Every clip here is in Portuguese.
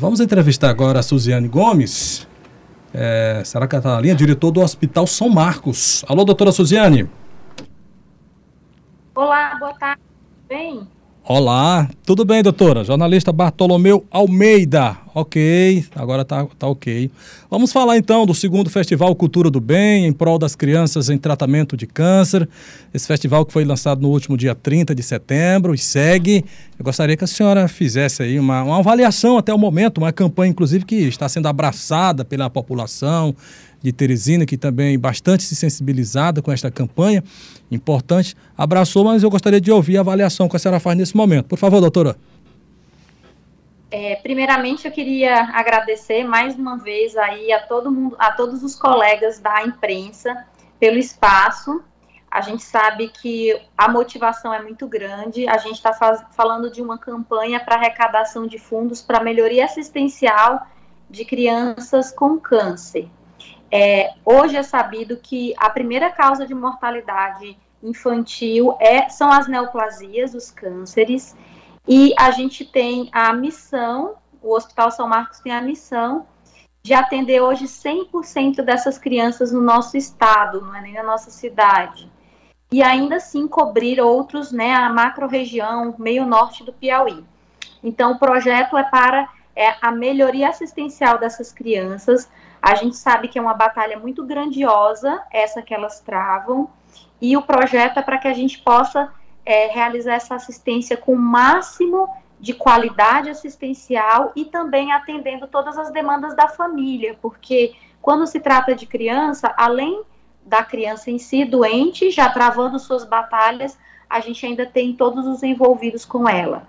Vamos entrevistar agora a Suziane Gomes. É, será que ela está na linha? Diretor do Hospital São Marcos. Alô, doutora Suziane. Olá, boa tarde. Bem? Olá, tudo bem, doutora? Jornalista Bartolomeu Almeida. Ok, agora tá, tá ok. Vamos falar então do segundo Festival Cultura do Bem, em prol das crianças em tratamento de câncer. Esse festival que foi lançado no último dia 30 de setembro e segue. Eu gostaria que a senhora fizesse aí uma, uma avaliação até o momento, uma campanha, inclusive, que está sendo abraçada pela população de Teresina, que também bastante se sensibilizada com esta campanha, importante, abraçou, mas eu gostaria de ouvir a avaliação que a senhora faz nesse momento. Por favor, doutora. É, primeiramente, eu queria agradecer mais uma vez aí a todo mundo, a todos os colegas da imprensa pelo espaço. A gente sabe que a motivação é muito grande. A gente está falando de uma campanha para arrecadação de fundos para melhoria assistencial de crianças com câncer. É, hoje é sabido que a primeira causa de mortalidade infantil é, são as neoplasias, os cânceres, e a gente tem a missão, o Hospital São Marcos tem a missão de atender hoje 100% dessas crianças no nosso estado, não é nem na nossa cidade. E ainda assim cobrir outros, né, a macro-região, meio norte do Piauí. Então, o projeto é para é, a melhoria assistencial dessas crianças, a gente sabe que é uma batalha muito grandiosa, essa que elas travam, e o projeto é para que a gente possa é, realizar essa assistência com o máximo de qualidade assistencial e também atendendo todas as demandas da família, porque quando se trata de criança, além da criança em si doente, já travando suas batalhas, a gente ainda tem todos os envolvidos com ela.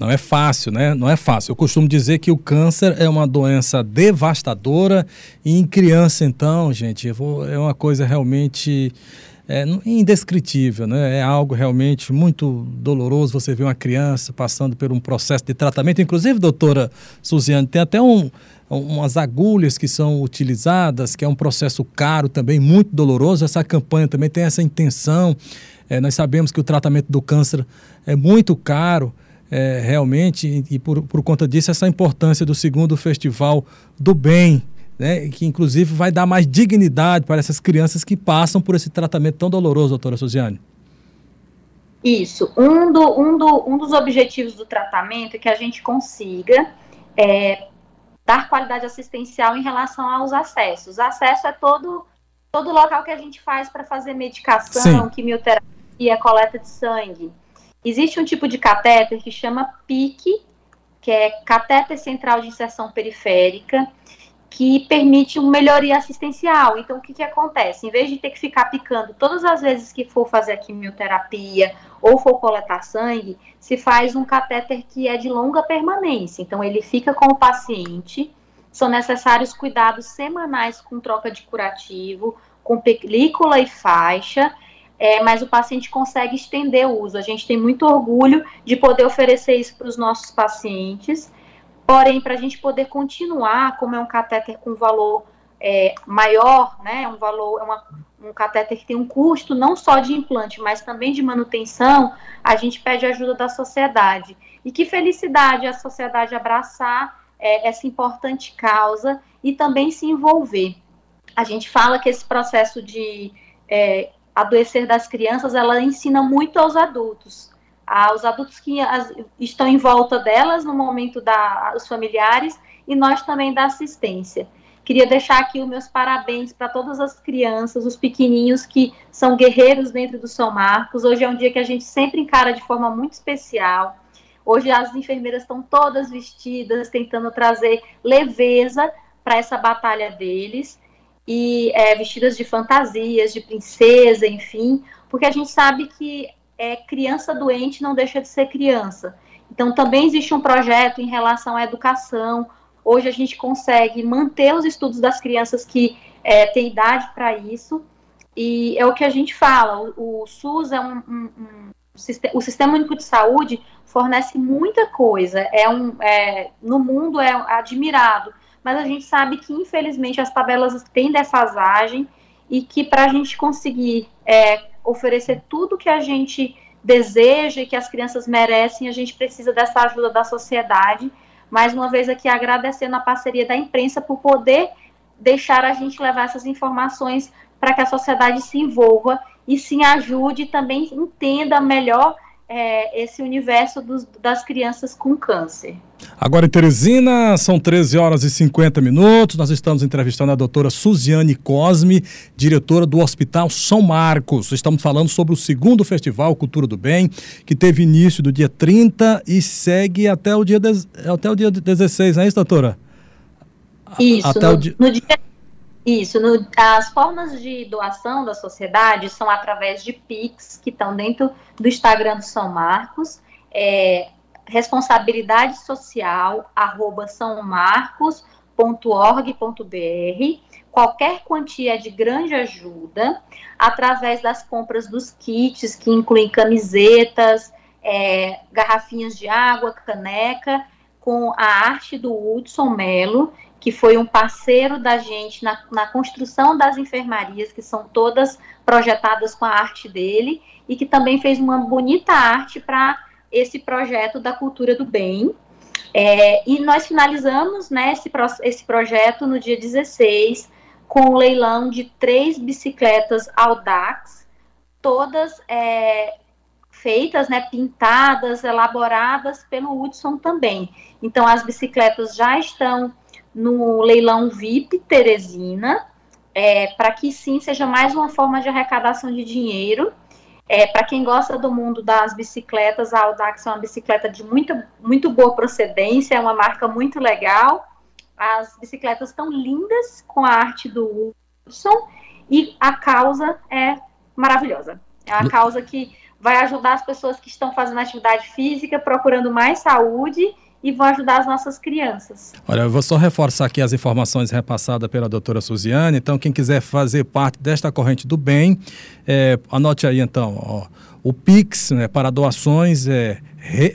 Não é fácil, né? Não é fácil. Eu costumo dizer que o câncer é uma doença devastadora e em criança, então, gente, vou, é uma coisa realmente é, indescritível, né? É algo realmente muito doloroso você ver uma criança passando por um processo de tratamento. Inclusive, doutora Suziane, tem até um, umas agulhas que são utilizadas, que é um processo caro também, muito doloroso. Essa campanha também tem essa intenção. É, nós sabemos que o tratamento do câncer é muito caro é, realmente, e por, por conta disso, essa importância do segundo Festival do Bem, né, que inclusive vai dar mais dignidade para essas crianças que passam por esse tratamento tão doloroso, doutora Suziane. Isso. Um, do, um, do, um dos objetivos do tratamento é que a gente consiga é, dar qualidade assistencial em relação aos acessos. Acesso é todo, todo local que a gente faz para fazer medicação, Sim. quimioterapia, coleta de sangue. Existe um tipo de catéter que chama PIC, que é catéter central de inserção periférica, que permite uma melhoria assistencial. Então, o que, que acontece? Em vez de ter que ficar picando todas as vezes que for fazer a quimioterapia ou for coletar sangue, se faz um catéter que é de longa permanência. Então, ele fica com o paciente. São necessários cuidados semanais com troca de curativo, com película e faixa, é, mas o paciente consegue estender o uso. A gente tem muito orgulho de poder oferecer isso para os nossos pacientes. Porém, para a gente poder continuar, como é um catéter com valor é, maior, né, um valor, é uma, um catéter que tem um custo não só de implante, mas também de manutenção, a gente pede ajuda da sociedade. E que felicidade a sociedade abraçar é, essa importante causa e também se envolver. A gente fala que esse processo de é, adoecer das crianças, ela ensina muito aos adultos. Aos adultos que as, estão em volta delas no momento da os familiares e nós também da assistência. Queria deixar aqui os meus parabéns para todas as crianças, os pequeninhos que são guerreiros dentro do São Marcos. Hoje é um dia que a gente sempre encara de forma muito especial. Hoje as enfermeiras estão todas vestidas, tentando trazer leveza para essa batalha deles e é, vestidas de fantasias, de princesa, enfim, porque a gente sabe que é, criança doente não deixa de ser criança. Então, também existe um projeto em relação à educação. Hoje a gente consegue manter os estudos das crianças que é, têm idade para isso, e é o que a gente fala: o, o SUS é um, um, um o Sistema Único de Saúde fornece muita coisa, é um, é, no mundo é admirado mas a gente sabe que, infelizmente, as tabelas têm defasagem e que para a gente conseguir é, oferecer tudo que a gente deseja e que as crianças merecem, a gente precisa dessa ajuda da sociedade. Mais uma vez aqui agradecendo a parceria da imprensa por poder deixar a gente levar essas informações para que a sociedade se envolva e se ajude e também entenda melhor é, esse universo dos, das crianças com câncer. Agora em Teresina, são 13 horas e 50 minutos. Nós estamos entrevistando a doutora Suziane Cosme, diretora do Hospital São Marcos. Estamos falando sobre o segundo festival Cultura do Bem, que teve início do dia 30 e segue até o dia, de, até o dia 16, não é isso, doutora? Isso, até no, o dia... no dia isso, no, as formas de doação da sociedade são através de PIX, que estão dentro do Instagram do São Marcos, é, responsabilidade social, arroba qualquer quantia de grande ajuda, através das compras dos kits, que incluem camisetas, é, garrafinhas de água, caneca, com a arte do Hudson Melo, que foi um parceiro da gente na, na construção das enfermarias, que são todas projetadas com a arte dele, e que também fez uma bonita arte para esse projeto da cultura do bem. É, e nós finalizamos né, esse, esse projeto no dia 16, com o leilão de três bicicletas Audax, todas é, feitas, né, pintadas, elaboradas pelo Hudson também. Então, as bicicletas já estão no leilão VIP Teresina, é, para que sim seja mais uma forma de arrecadação de dinheiro. É, para quem gosta do mundo das bicicletas, a Audax é uma bicicleta de muito, muito boa procedência, é uma marca muito legal. As bicicletas estão lindas com a arte do Wilson e a causa é maravilhosa. É uma causa que vai ajudar as pessoas que estão fazendo atividade física, procurando mais saúde e vão ajudar as nossas crianças. Olha, eu vou só reforçar aqui as informações repassadas pela doutora Suziane. Então, quem quiser fazer parte desta corrente do bem, é, anote aí então, ó, o Pix né, para doações é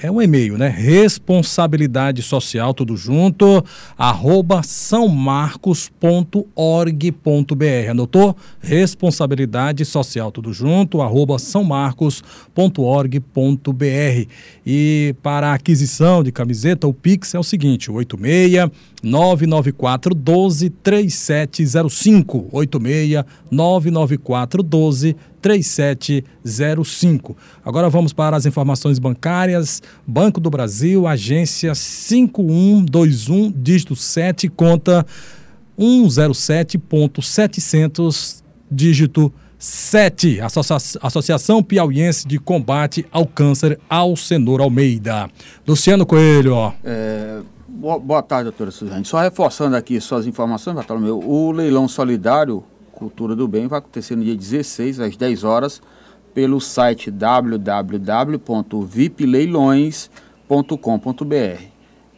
é um e-mail, né? Responsabilidade social, tudo junto, arroba sãomarcos.org.br. Anotou? Responsabilidade social, tudo junto, arroba sãomarcos.org.br. E para a aquisição de camiseta, o Pix é o seguinte, 86 994 12 3705. 86 994 12 3705. Agora vamos para as informações bancárias. Banco do Brasil, agência 5121, dígito 7, conta 107.700, dígito 7. Associa Associação Piauiense de Combate ao Câncer, Alcenor Almeida. Luciano Coelho. É, boa, boa, tarde, doutora Suzane. Só reforçando aqui suas informações, Bartolomeu, o leilão solidário Cultura do Bem vai acontecer no dia 16, às 10 horas, pelo site www.vipleilões.com.br.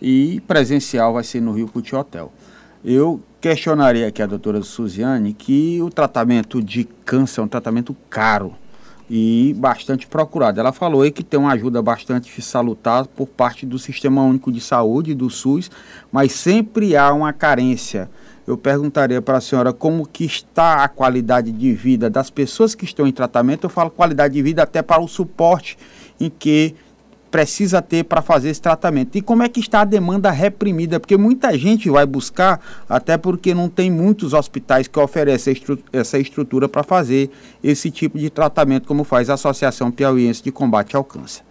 E presencial vai ser no Rio Cuti Hotel. Eu questionaria aqui a doutora Suziane que o tratamento de câncer é um tratamento caro e bastante procurado. Ela falou aí que tem uma ajuda bastante salutar por parte do Sistema Único de Saúde, do SUS, mas sempre há uma carência eu perguntaria para a senhora como que está a qualidade de vida das pessoas que estão em tratamento. Eu falo qualidade de vida até para o suporte em que precisa ter para fazer esse tratamento. E como é que está a demanda reprimida? Porque muita gente vai buscar, até porque não tem muitos hospitais que oferecem essa estrutura para fazer esse tipo de tratamento, como faz a Associação Piauiense de Combate ao Câncer.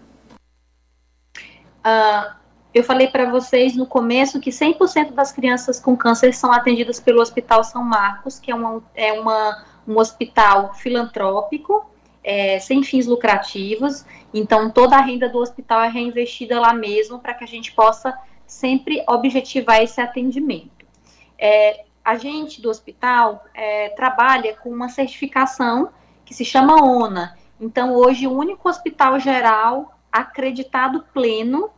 Uh, eu falei para vocês no começo que 100% das crianças com câncer são atendidas pelo Hospital São Marcos, que é, uma, é uma, um hospital filantrópico, é, sem fins lucrativos. Então, toda a renda do hospital é reinvestida lá mesmo para que a gente possa sempre objetivar esse atendimento. É, a gente do hospital é, trabalha com uma certificação que se chama ONA. Então, hoje, o único hospital geral acreditado pleno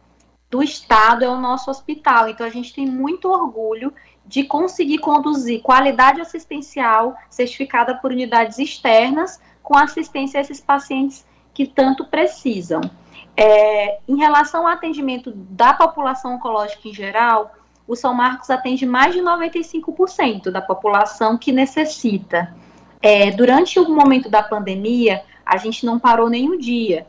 do Estado é o nosso hospital. Então, a gente tem muito orgulho de conseguir conduzir qualidade assistencial certificada por unidades externas com assistência a esses pacientes que tanto precisam. É, em relação ao atendimento da população oncológica em geral, o São Marcos atende mais de 95% da população que necessita. É, durante o momento da pandemia, a gente não parou nenhum dia.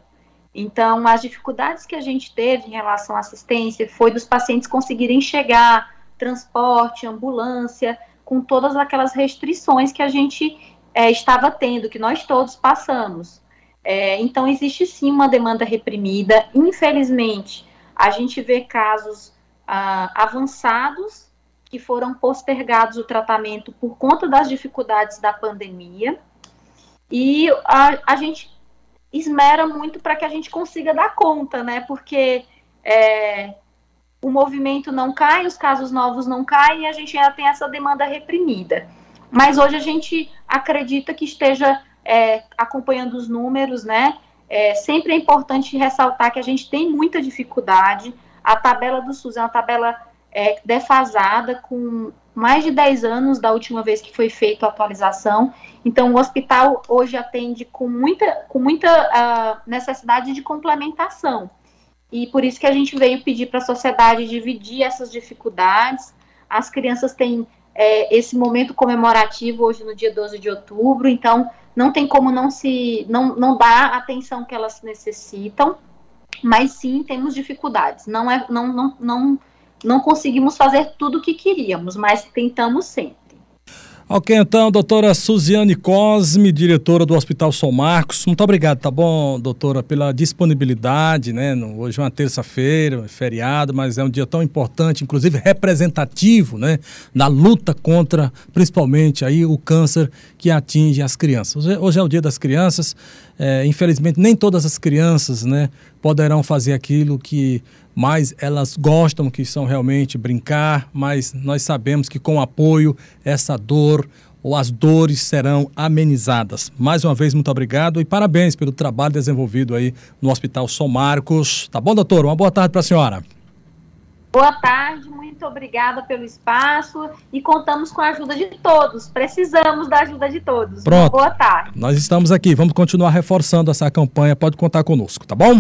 Então, as dificuldades que a gente teve em relação à assistência foi dos pacientes conseguirem chegar, transporte, ambulância, com todas aquelas restrições que a gente é, estava tendo, que nós todos passamos. É, então, existe sim uma demanda reprimida. Infelizmente, a gente vê casos ah, avançados que foram postergados o tratamento por conta das dificuldades da pandemia. E a, a gente esmera muito para que a gente consiga dar conta, né? Porque é, o movimento não cai, os casos novos não caem e a gente ainda tem essa demanda reprimida. Mas hoje a gente acredita que esteja é, acompanhando os números, né? É, sempre é importante ressaltar que a gente tem muita dificuldade. A tabela do SUS é uma tabela é, defasada, com mais de 10 anos da última vez que foi feita a atualização. Então, o hospital hoje atende com muita, com muita uh, necessidade de complementação. E por isso que a gente veio pedir para a sociedade dividir essas dificuldades. As crianças têm é, esse momento comemorativo hoje no dia 12 de outubro, então não tem como não se não, não dar a atenção que elas necessitam, mas sim temos dificuldades. Não é não, não, não não conseguimos fazer tudo o que queríamos, mas tentamos sempre. Ok, então, doutora Suziane Cosme, diretora do Hospital São Marcos, muito obrigado, tá bom, doutora, pela disponibilidade, né? Hoje é uma terça-feira, é feriado, mas é um dia tão importante, inclusive representativo, né? Na luta contra, principalmente, aí o câncer que atinge as crianças. Hoje é o dia das crianças, é, infelizmente nem todas as crianças, né, poderão fazer aquilo que mais elas gostam, que são realmente brincar, mas nós sabemos que com apoio, essa dor ou as dores serão amenizadas. Mais uma vez, muito obrigado e parabéns pelo trabalho desenvolvido aí no Hospital São Marcos. Tá bom, doutor? Uma boa tarde para a senhora. Boa tarde, muito obrigada pelo espaço e contamos com a ajuda de todos. Precisamos da ajuda de todos. Pronto. Boa tarde. Nós estamos aqui, vamos continuar reforçando essa campanha. Pode contar conosco, tá bom?